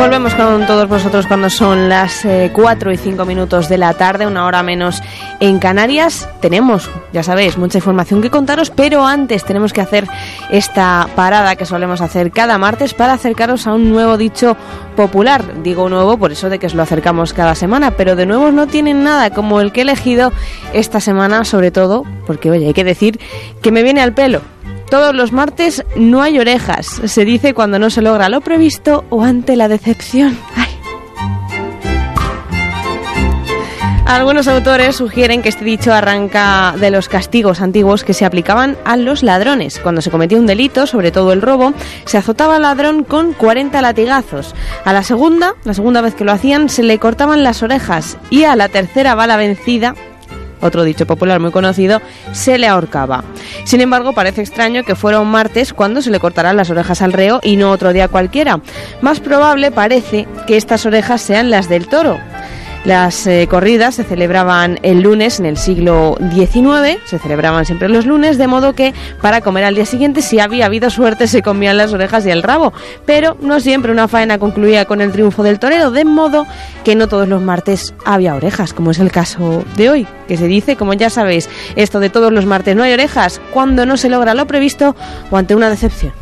Volvemos con todos vosotros cuando son las 4 y 5 minutos de la tarde, una hora menos en Canarias. Tenemos, ya sabéis, mucha información que contaros, pero antes tenemos que hacer esta parada que solemos hacer cada martes para acercaros a un nuevo dicho popular. Digo nuevo por eso de que os lo acercamos cada semana, pero de nuevo no tienen nada como el que he elegido esta semana, sobre todo porque, oye, hay que decir que me viene al pelo. Todos los martes no hay orejas. Se dice cuando no se logra lo previsto o ante la decepción. Ay. Algunos autores sugieren que este dicho arranca de los castigos antiguos que se aplicaban a los ladrones. Cuando se cometía un delito, sobre todo el robo, se azotaba al ladrón con 40 latigazos. A la segunda, la segunda vez que lo hacían, se le cortaban las orejas y a la tercera bala vencida otro dicho popular muy conocido, se le ahorcaba. Sin embargo, parece extraño que fuera un martes cuando se le cortarán las orejas al reo y no otro día cualquiera. Más probable parece que estas orejas sean las del toro. Las eh, corridas se celebraban el lunes en el siglo XIX, se celebraban siempre los lunes, de modo que para comer al día siguiente, si había habido suerte, se comían las orejas y el rabo. Pero no siempre una faena concluía con el triunfo del torero, de modo que no todos los martes había orejas, como es el caso de hoy, que se dice, como ya sabéis, esto de todos los martes no hay orejas, cuando no se logra lo previsto o ante una decepción.